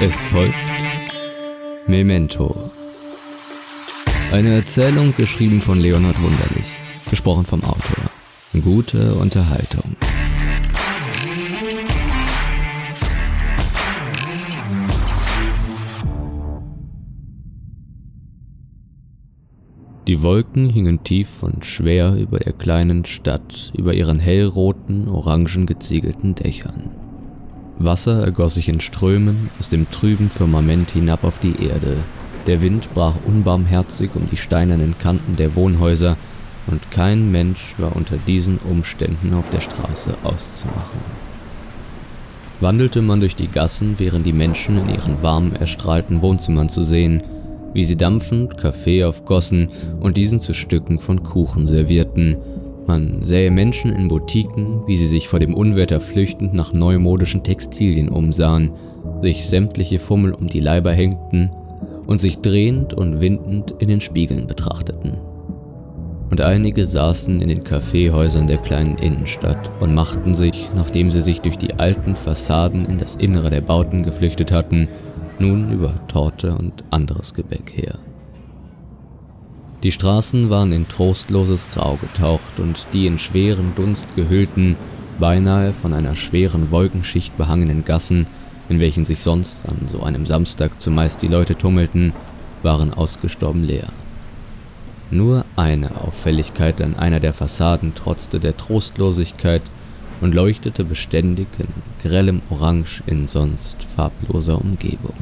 Es folgt Memento. Eine Erzählung geschrieben von Leonhard Wunderlich, gesprochen vom Autor. Gute Unterhaltung. Die Wolken hingen tief und schwer über der kleinen Stadt, über ihren hellroten, orangen geziegelten Dächern. Wasser ergoss sich in Strömen aus dem trüben Firmament hinab auf die Erde. Der Wind brach unbarmherzig um die steinernen Kanten der Wohnhäuser, und kein Mensch war unter diesen Umständen auf der Straße auszumachen. Wandelte man durch die Gassen, wären die Menschen in ihren warm erstrahlten Wohnzimmern zu sehen, wie sie dampfend Kaffee aufgossen und diesen zu Stücken von Kuchen servierten. Man sähe Menschen in Boutiquen, wie sie sich vor dem Unwetter flüchtend nach neumodischen Textilien umsahen, sich sämtliche Fummel um die Leiber hängten und sich drehend und windend in den Spiegeln betrachteten. Und einige saßen in den Kaffeehäusern der kleinen Innenstadt und machten sich, nachdem sie sich durch die alten Fassaden in das Innere der Bauten geflüchtet hatten, nun über Torte und anderes Gebäck her. Die Straßen waren in trostloses Grau getaucht und die in schweren Dunst gehüllten, beinahe von einer schweren Wolkenschicht behangenen Gassen, in welchen sich sonst an so einem Samstag zumeist die Leute tummelten, waren ausgestorben leer. Nur eine Auffälligkeit an einer der Fassaden trotzte der Trostlosigkeit und leuchtete beständig in grellem Orange in sonst farbloser Umgebung.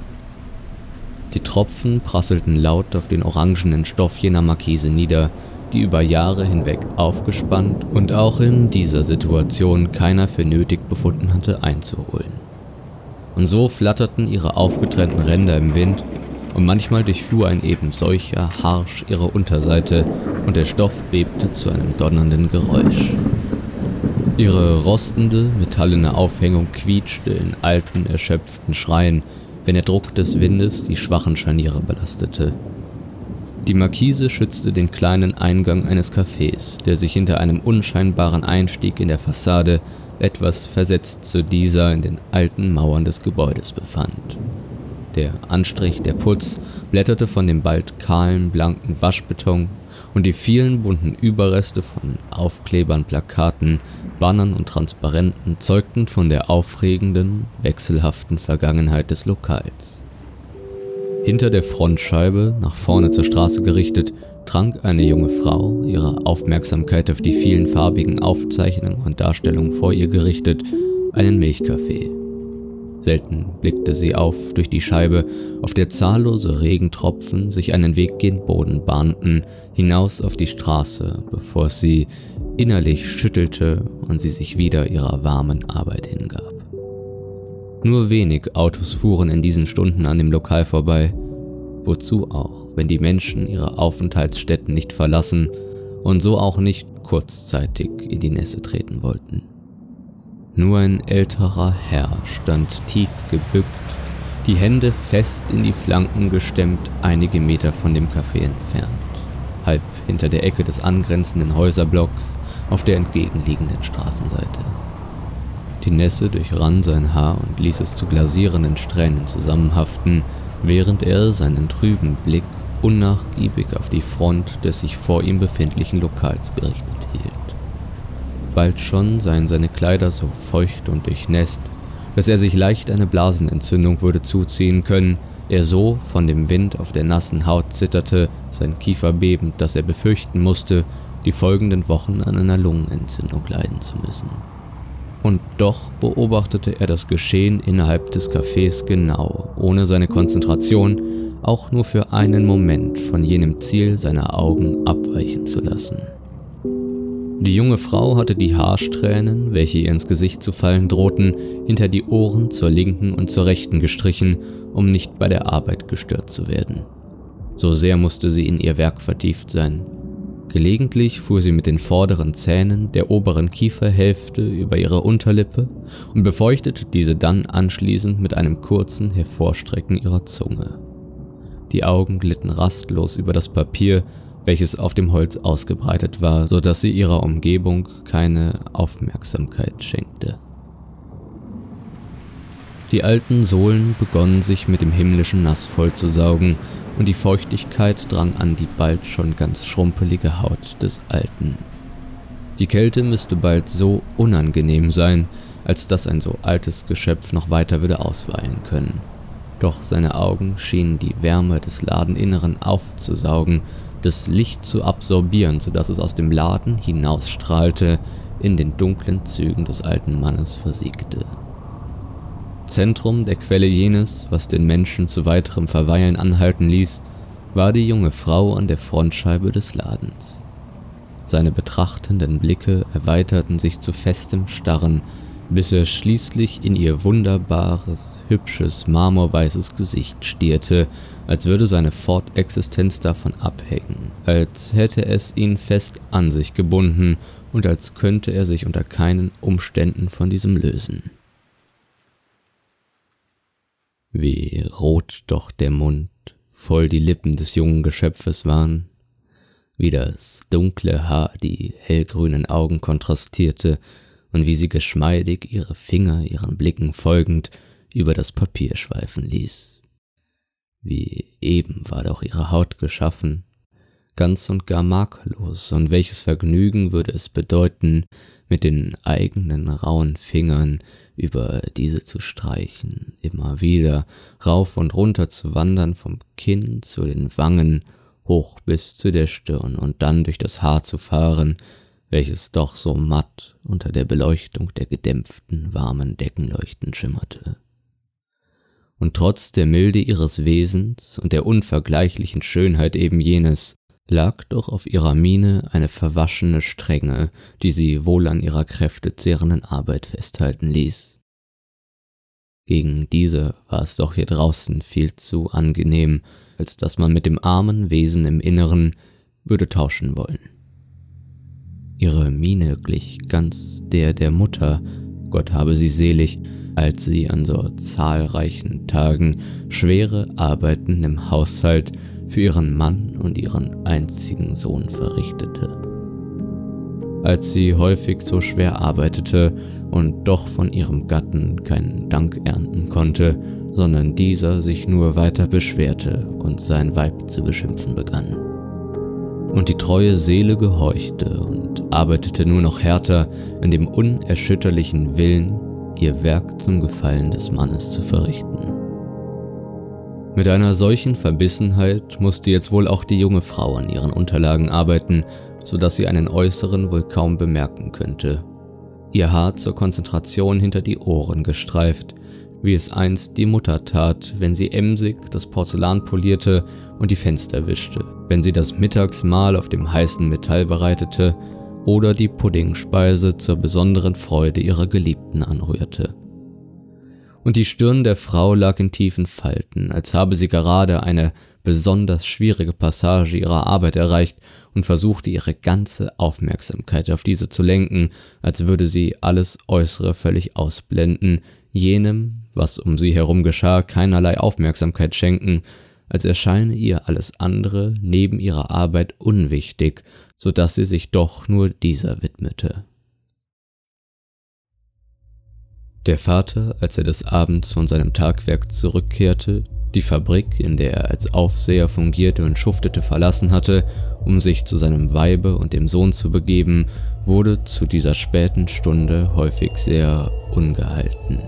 Die Tropfen prasselten laut auf den orangenen Stoff jener Markise nieder, die über Jahre hinweg aufgespannt und auch in dieser Situation keiner für nötig befunden hatte einzuholen. Und so flatterten ihre aufgetrennten Ränder im Wind und manchmal durchfuhr ein eben solcher Harsch ihre Unterseite und der Stoff bebte zu einem donnernden Geräusch. Ihre rostende, metallene Aufhängung quietschte in alten, erschöpften Schreien, wenn der Druck des Windes die schwachen Scharniere belastete. Die Markise schützte den kleinen Eingang eines Cafés, der sich hinter einem unscheinbaren Einstieg in der Fassade etwas versetzt zu dieser in den alten Mauern des Gebäudes befand. Der Anstrich, der Putz blätterte von dem bald kahlen, blanken Waschbeton und die vielen bunten Überreste von Aufklebern, Plakaten, Bannern und Transparenten zeugten von der aufregenden, wechselhaften Vergangenheit des Lokals. Hinter der Frontscheibe, nach vorne zur Straße gerichtet, trank eine junge Frau, ihre Aufmerksamkeit auf die vielen farbigen Aufzeichnungen und Darstellungen vor ihr gerichtet, einen Milchkaffee. Selten blickte sie auf durch die Scheibe, auf der zahllose Regentropfen sich einen Weg gen Boden bahnten, hinaus auf die Straße, bevor sie innerlich schüttelte und sie sich wieder ihrer warmen Arbeit hingab. Nur wenig Autos fuhren in diesen Stunden an dem Lokal vorbei, wozu auch, wenn die Menschen ihre Aufenthaltsstätten nicht verlassen und so auch nicht kurzzeitig in die Nässe treten wollten. Nur ein älterer Herr stand tief gebückt, die Hände fest in die Flanken gestemmt, einige Meter von dem Café entfernt, halb hinter der Ecke des angrenzenden Häuserblocks auf der entgegenliegenden Straßenseite. Die Nässe durchrann sein Haar und ließ es zu glasierenden Strähnen zusammenhaften, während er seinen trüben Blick unnachgiebig auf die Front des sich vor ihm befindlichen Lokals gerichtet hielt. Bald schon seien seine Kleider so feucht und durchnässt, dass er sich leicht eine Blasenentzündung würde zuziehen können, er so von dem Wind auf der nassen Haut zitterte, sein Kiefer bebend, dass er befürchten musste, die folgenden Wochen an einer Lungenentzündung leiden zu müssen. Und doch beobachtete er das Geschehen innerhalb des Cafés genau, ohne seine Konzentration auch nur für einen Moment von jenem Ziel seiner Augen abweichen zu lassen. Die junge Frau hatte die Haarsträhnen, welche ihr ins Gesicht zu fallen drohten, hinter die Ohren zur linken und zur rechten gestrichen, um nicht bei der Arbeit gestört zu werden. So sehr musste sie in ihr Werk vertieft sein. Gelegentlich fuhr sie mit den vorderen Zähnen der oberen Kieferhälfte über ihre Unterlippe und befeuchtete diese dann anschließend mit einem kurzen Hervorstrecken ihrer Zunge. Die Augen glitten rastlos über das Papier, welches auf dem Holz ausgebreitet war, so dass sie ihrer Umgebung keine Aufmerksamkeit schenkte. Die alten Sohlen begonnen sich mit dem himmlischen Nass vollzusaugen, und die Feuchtigkeit drang an die bald schon ganz schrumpelige Haut des Alten. Die Kälte müsste bald so unangenehm sein, als dass ein so altes Geschöpf noch weiter würde ausweilen können. Doch seine Augen schienen die Wärme des Ladeninneren aufzusaugen, das Licht zu absorbieren, so dass es aus dem Laden hinausstrahlte, in den dunklen Zügen des alten Mannes versiegte. Zentrum der Quelle jenes, was den Menschen zu weiterem Verweilen anhalten ließ, war die junge Frau an der Frontscheibe des Ladens. Seine betrachtenden Blicke erweiterten sich zu festem Starren, bis er schließlich in ihr wunderbares, hübsches, marmorweißes Gesicht stierte, als würde seine Fortexistenz davon abhängen, als hätte es ihn fest an sich gebunden und als könnte er sich unter keinen Umständen von diesem lösen. Wie rot doch der Mund, voll die Lippen des jungen Geschöpfes waren, wie das dunkle Haar die hellgrünen Augen kontrastierte und wie sie geschmeidig ihre Finger ihren Blicken folgend über das Papier schweifen ließ. Wie eben war doch ihre Haut geschaffen, ganz und gar makellos, und welches Vergnügen würde es bedeuten, mit den eigenen rauen Fingern über diese zu streichen, immer wieder rauf und runter zu wandern vom Kinn zu den Wangen, hoch bis zu der Stirn und dann durch das Haar zu fahren, welches doch so matt unter der Beleuchtung der gedämpften, warmen Deckenleuchten schimmerte. Und trotz der Milde ihres Wesens und der unvergleichlichen Schönheit eben jenes, lag doch auf ihrer Miene eine verwaschene Strenge, die sie wohl an ihrer kräftezehrenden Arbeit festhalten ließ. Gegen diese war es doch hier draußen viel zu angenehm, als dass man mit dem armen Wesen im Inneren würde tauschen wollen. Ihre Miene glich ganz der der Mutter, Gott habe sie selig, als sie an so zahlreichen Tagen schwere Arbeiten im Haushalt für ihren Mann und ihren einzigen Sohn verrichtete. Als sie häufig so schwer arbeitete und doch von ihrem Gatten keinen Dank ernten konnte, sondern dieser sich nur weiter beschwerte und sein Weib zu beschimpfen begann. Und die treue Seele gehorchte und arbeitete nur noch härter in dem unerschütterlichen Willen, ihr Werk zum Gefallen des Mannes zu verrichten. Mit einer solchen Verbissenheit musste jetzt wohl auch die junge Frau an ihren Unterlagen arbeiten, so dass sie einen äußeren wohl kaum bemerken könnte. Ihr Haar zur Konzentration hinter die Ohren gestreift, wie es einst die Mutter tat, wenn sie emsig das Porzellan polierte und die Fenster wischte, wenn sie das Mittagsmahl auf dem heißen Metall bereitete oder die Puddingspeise zur besonderen Freude ihrer Geliebten anrührte. Und die Stirn der Frau lag in tiefen Falten, als habe sie gerade eine besonders schwierige Passage ihrer Arbeit erreicht und versuchte ihre ganze Aufmerksamkeit auf diese zu lenken, als würde sie alles Äußere völlig ausblenden, jenem, was um sie herum geschah, keinerlei Aufmerksamkeit schenken, als erscheine ihr alles andere neben ihrer Arbeit unwichtig, so dass sie sich doch nur dieser widmete. Der Vater, als er des Abends von seinem Tagwerk zurückkehrte, die Fabrik, in der er als Aufseher fungierte und schuftete, verlassen hatte, um sich zu seinem Weibe und dem Sohn zu begeben, wurde zu dieser späten Stunde häufig sehr ungehalten.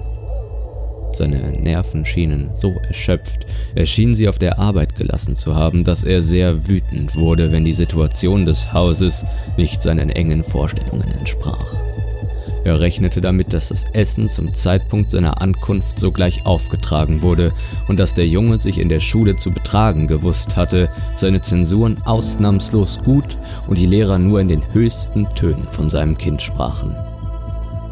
Seine Nerven schienen so erschöpft, er schien sie auf der Arbeit gelassen zu haben, dass er sehr wütend wurde, wenn die Situation des Hauses nicht seinen engen Vorstellungen entsprach. Er rechnete damit, dass das Essen zum Zeitpunkt seiner Ankunft sogleich aufgetragen wurde und dass der Junge sich in der Schule zu betragen gewusst hatte, seine Zensuren ausnahmslos gut und die Lehrer nur in den höchsten Tönen von seinem Kind sprachen.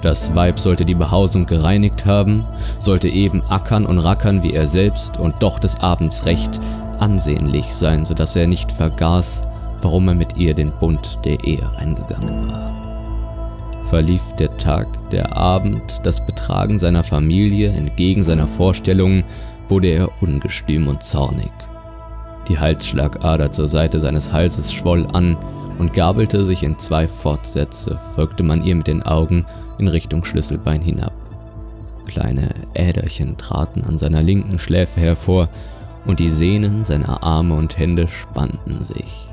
Das Weib sollte die Behausung gereinigt haben, sollte eben ackern und rackern wie er selbst und doch des Abends recht ansehnlich sein, so dass er nicht vergaß, warum er mit ihr den Bund der Ehe eingegangen war verlief der Tag, der Abend, das Betragen seiner Familie entgegen seiner Vorstellungen, wurde er ungestüm und zornig. Die Halsschlagader zur Seite seines Halses schwoll an und gabelte sich in zwei Fortsätze, folgte man ihr mit den Augen in Richtung Schlüsselbein hinab. Kleine Äderchen traten an seiner linken Schläfe hervor und die Sehnen seiner Arme und Hände spannten sich.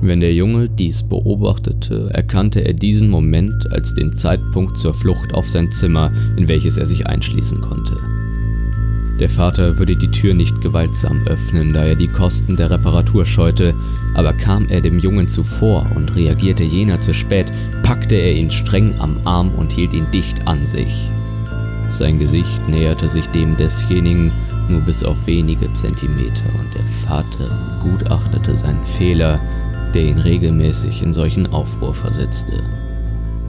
Wenn der Junge dies beobachtete, erkannte er diesen Moment als den Zeitpunkt zur Flucht auf sein Zimmer, in welches er sich einschließen konnte. Der Vater würde die Tür nicht gewaltsam öffnen, da er die Kosten der Reparatur scheute, aber kam er dem Jungen zuvor und reagierte jener zu spät, packte er ihn streng am Arm und hielt ihn dicht an sich. Sein Gesicht näherte sich dem desjenigen nur bis auf wenige Zentimeter und der Vater gutachtete seinen Fehler, der ihn regelmäßig in solchen Aufruhr versetzte.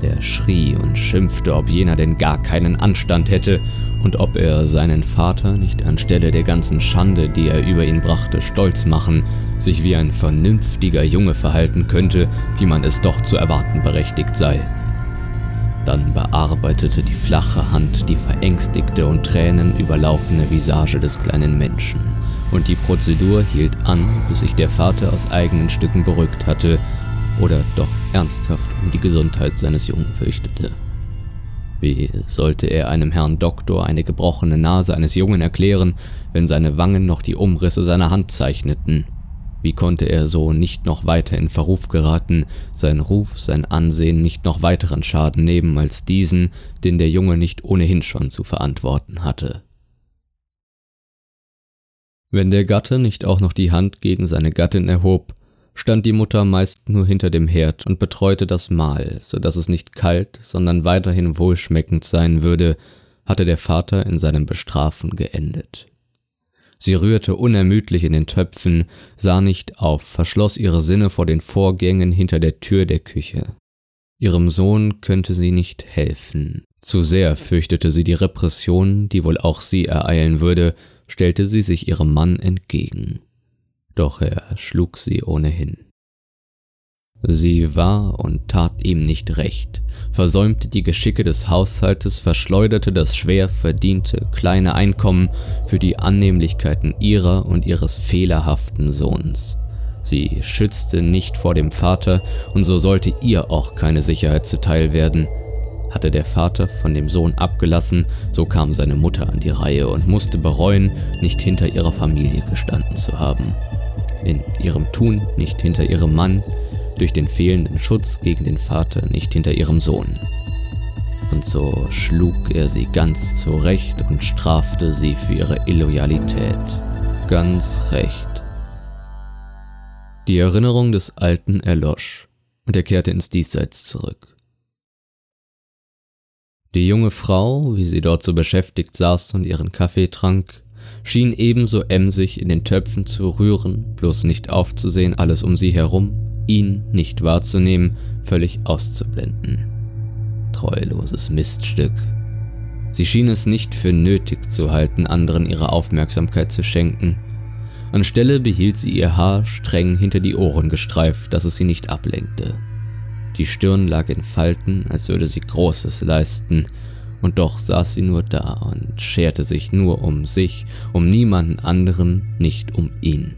Er schrie und schimpfte, ob jener denn gar keinen Anstand hätte und ob er seinen Vater nicht anstelle der ganzen Schande, die er über ihn brachte, stolz machen, sich wie ein vernünftiger Junge verhalten könnte, wie man es doch zu erwarten berechtigt sei. Dann bearbeitete die flache Hand die verängstigte und tränenüberlaufene Visage des kleinen Menschen, und die Prozedur hielt an, bis sich der Vater aus eigenen Stücken beruhigt hatte oder doch ernsthaft um die Gesundheit seines Jungen fürchtete. Wie sollte er einem Herrn Doktor eine gebrochene Nase eines Jungen erklären, wenn seine Wangen noch die Umrisse seiner Hand zeichneten? Wie konnte er so nicht noch weiter in Verruf geraten, sein Ruf, sein Ansehen nicht noch weiteren Schaden nehmen als diesen, den der Junge nicht ohnehin schon zu verantworten hatte? Wenn der Gatte nicht auch noch die Hand gegen seine Gattin erhob, stand die Mutter meist nur hinter dem Herd und betreute das Mahl, so dass es nicht kalt, sondern weiterhin wohlschmeckend sein würde, hatte der Vater in seinem Bestrafen geendet. Sie rührte unermüdlich in den Töpfen, sah nicht auf, verschloss ihre Sinne vor den Vorgängen hinter der Tür der Küche. Ihrem Sohn könnte sie nicht helfen. Zu sehr fürchtete sie die Repression, die wohl auch sie ereilen würde, stellte sie sich ihrem Mann entgegen doch er schlug sie ohnehin. Sie war und tat ihm nicht recht, versäumte die Geschicke des Haushaltes, verschleuderte das schwer verdiente kleine Einkommen für die Annehmlichkeiten ihrer und ihres fehlerhaften Sohns. Sie schützte nicht vor dem Vater, und so sollte ihr auch keine Sicherheit zuteil werden. Hatte der Vater von dem Sohn abgelassen, so kam seine Mutter an die Reihe und musste bereuen, nicht hinter ihrer Familie gestanden zu haben in ihrem Tun nicht hinter ihrem Mann, durch den fehlenden Schutz gegen den Vater nicht hinter ihrem Sohn. Und so schlug er sie ganz zurecht und strafte sie für ihre Illoyalität. Ganz recht. Die Erinnerung des Alten erlosch und er kehrte ins Diesseits zurück. Die junge Frau, wie sie dort so beschäftigt saß und ihren Kaffee trank, schien ebenso emsig in den Töpfen zu rühren, bloß nicht aufzusehen, alles um sie herum, ihn nicht wahrzunehmen, völlig auszublenden. Treuloses Miststück. Sie schien es nicht für nötig zu halten, anderen ihre Aufmerksamkeit zu schenken. Anstelle behielt sie ihr Haar streng hinter die Ohren gestreift, dass es sie nicht ablenkte. Die Stirn lag in Falten, als würde sie Großes leisten, und doch saß sie nur da und scherte sich nur um sich, um niemanden anderen, nicht um ihn.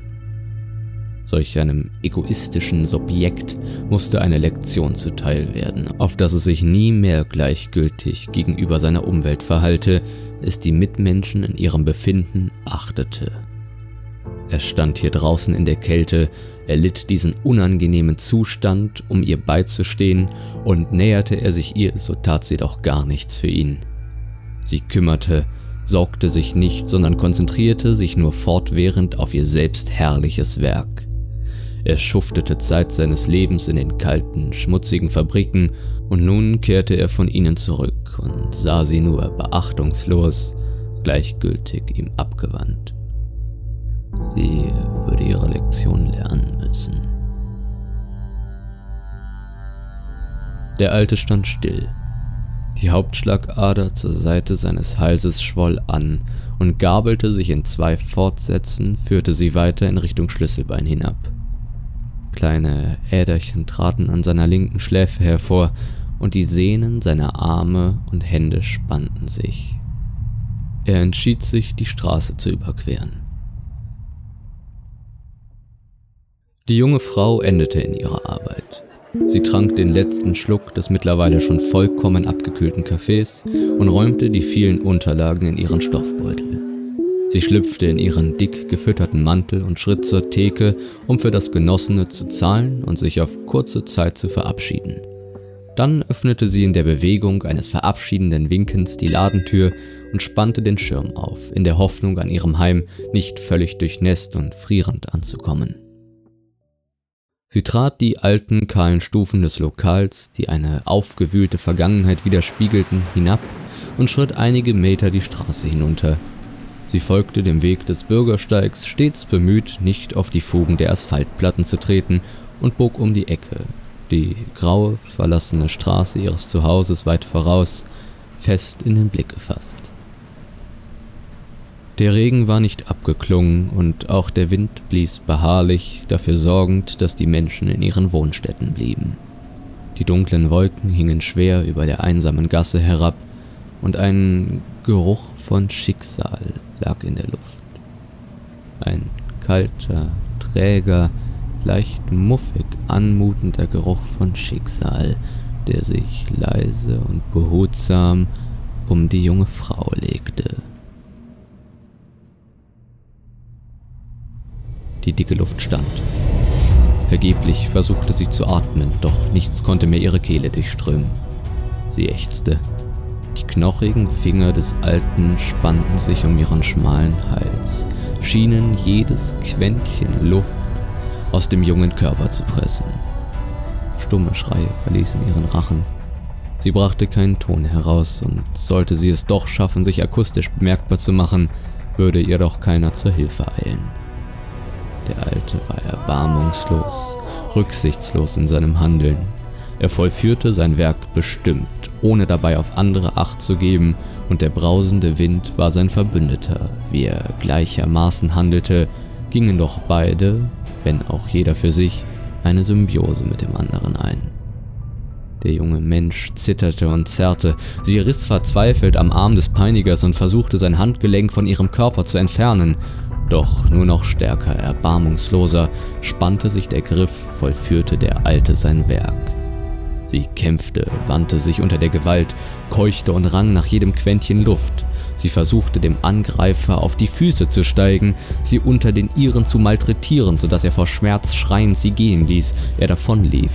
Solch einem egoistischen Subjekt musste eine Lektion zuteil werden, auf dass es sich nie mehr gleichgültig gegenüber seiner Umwelt verhalte, es die Mitmenschen in ihrem Befinden achtete. Er stand hier draußen in der Kälte, er litt diesen unangenehmen Zustand, um ihr beizustehen, und näherte er sich ihr, so tat sie doch gar nichts für ihn. Sie kümmerte, sorgte sich nicht, sondern konzentrierte sich nur fortwährend auf ihr selbst herrliches Werk. Er schuftete Zeit seines Lebens in den kalten, schmutzigen Fabriken, und nun kehrte er von ihnen zurück und sah sie nur beachtungslos, gleichgültig ihm abgewandt. Sie würde ihre Lektion lernen müssen. Der Alte stand still. Die Hauptschlagader zur Seite seines Halses schwoll an und gabelte sich in zwei Fortsätzen, führte sie weiter in Richtung Schlüsselbein hinab. Kleine Äderchen traten an seiner linken Schläfe hervor und die Sehnen seiner Arme und Hände spannten sich. Er entschied sich, die Straße zu überqueren. Die junge Frau endete in ihrer Arbeit. Sie trank den letzten Schluck des mittlerweile schon vollkommen abgekühlten Kaffees und räumte die vielen Unterlagen in ihren Stoffbeutel. Sie schlüpfte in ihren dick gefütterten Mantel und schritt zur Theke, um für das Genossene zu zahlen und sich auf kurze Zeit zu verabschieden. Dann öffnete sie in der Bewegung eines verabschiedenden Winkens die Ladentür und spannte den Schirm auf, in der Hoffnung, an ihrem Heim nicht völlig durchnässt und frierend anzukommen. Sie trat die alten, kahlen Stufen des Lokals, die eine aufgewühlte Vergangenheit widerspiegelten, hinab und schritt einige Meter die Straße hinunter. Sie folgte dem Weg des Bürgersteigs, stets bemüht, nicht auf die Fugen der Asphaltplatten zu treten, und bog um die Ecke, die graue, verlassene Straße ihres Zuhauses weit voraus, fest in den Blick gefasst. Der Regen war nicht abgeklungen und auch der Wind blies beharrlich, dafür sorgend, dass die Menschen in ihren Wohnstätten blieben. Die dunklen Wolken hingen schwer über der einsamen Gasse herab und ein Geruch von Schicksal lag in der Luft. Ein kalter, träger, leicht muffig anmutender Geruch von Schicksal, der sich leise und behutsam um die junge Frau legte. Die dicke Luft stand. Vergeblich versuchte sie zu atmen, doch nichts konnte mehr ihre Kehle durchströmen. Sie ächzte. Die knochigen Finger des Alten spannten sich um ihren schmalen Hals, schienen jedes Quäntchen Luft aus dem jungen Körper zu pressen. Stumme Schreie verließen ihren Rachen. Sie brachte keinen Ton heraus, und sollte sie es doch schaffen, sich akustisch bemerkbar zu machen, würde ihr doch keiner zur Hilfe eilen. Der Alte war erbarmungslos, rücksichtslos in seinem Handeln. Er vollführte sein Werk bestimmt, ohne dabei auf andere Acht zu geben, und der brausende Wind war sein Verbündeter. Wie er gleichermaßen handelte, gingen doch beide, wenn auch jeder für sich, eine Symbiose mit dem anderen ein. Der junge Mensch zitterte und zerrte, sie riss verzweifelt am Arm des Peinigers und versuchte sein Handgelenk von ihrem Körper zu entfernen, doch nur noch stärker, erbarmungsloser, spannte sich der Griff, vollführte der Alte sein Werk. Sie kämpfte, wandte sich unter der Gewalt, keuchte und rang nach jedem Quäntchen Luft. Sie versuchte dem Angreifer auf die Füße zu steigen, sie unter den ihren zu malträtieren, sodass er vor Schmerz schreiend sie gehen ließ, er davonlief.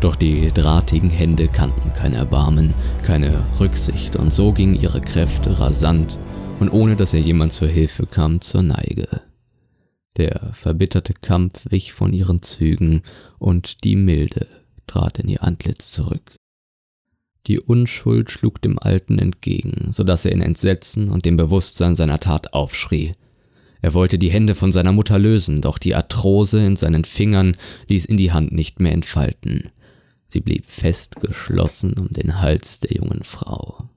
Doch die drahtigen Hände kannten kein Erbarmen, keine Rücksicht, und so gingen ihre Kräfte rasant und ohne dass ihr jemand zur Hilfe kam, zur Neige. Der verbitterte Kampf wich von ihren Zügen und die Milde trat in ihr Antlitz zurück. Die Unschuld schlug dem Alten entgegen, so dass er in Entsetzen und dem Bewusstsein seiner Tat aufschrie. Er wollte die Hände von seiner Mutter lösen, doch die Arthrose in seinen Fingern ließ ihn die Hand nicht mehr entfalten. Sie blieb fest geschlossen um den Hals der jungen Frau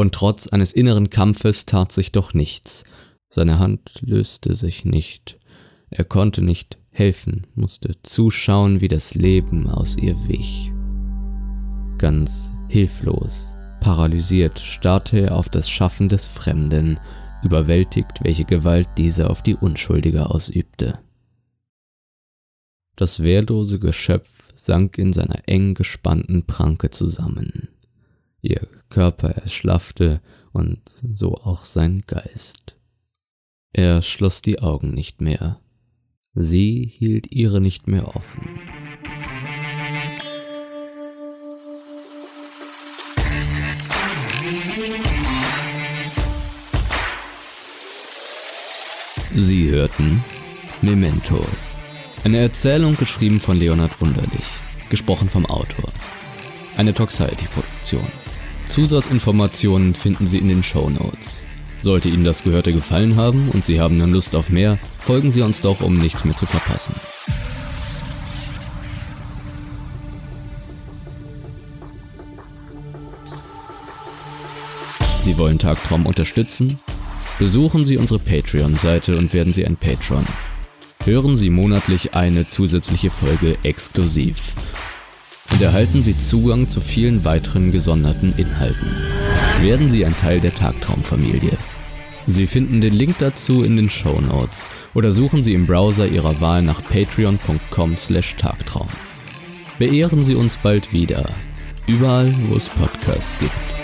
und trotz eines inneren Kampfes tat sich doch nichts. Seine Hand löste sich nicht. Er konnte nicht helfen, musste zuschauen, wie das Leben aus ihr wich. Ganz hilflos, paralysiert starrte er auf das Schaffen des Fremden, überwältigt, welche Gewalt dieser auf die Unschuldige ausübte. Das wehrlose Geschöpf sank in seiner eng gespannten Pranke zusammen. Ihr Körper erschlaffte und so auch sein Geist. Er schloss die Augen nicht mehr. Sie hielt ihre nicht mehr offen. Sie hörten Memento. Eine Erzählung geschrieben von Leonhard Wunderlich, gesprochen vom Autor. Eine Toxiety-Produktion. Zusatzinformationen finden Sie in den Show Notes. Sollte Ihnen das Gehörte gefallen haben und Sie haben nun Lust auf mehr, folgen Sie uns doch, um nichts mehr zu verpassen. Sie wollen Tagtraum unterstützen? Besuchen Sie unsere Patreon-Seite und werden Sie ein Patron. Hören Sie monatlich eine zusätzliche Folge exklusiv und erhalten Sie Zugang zu vielen weiteren gesonderten Inhalten. Werden Sie ein Teil der Tagtraumfamilie. Sie finden den Link dazu in den Show Notes oder suchen Sie im Browser Ihrer Wahl nach patreon.com/tagtraum. Beehren Sie uns bald wieder, überall wo es Podcasts gibt.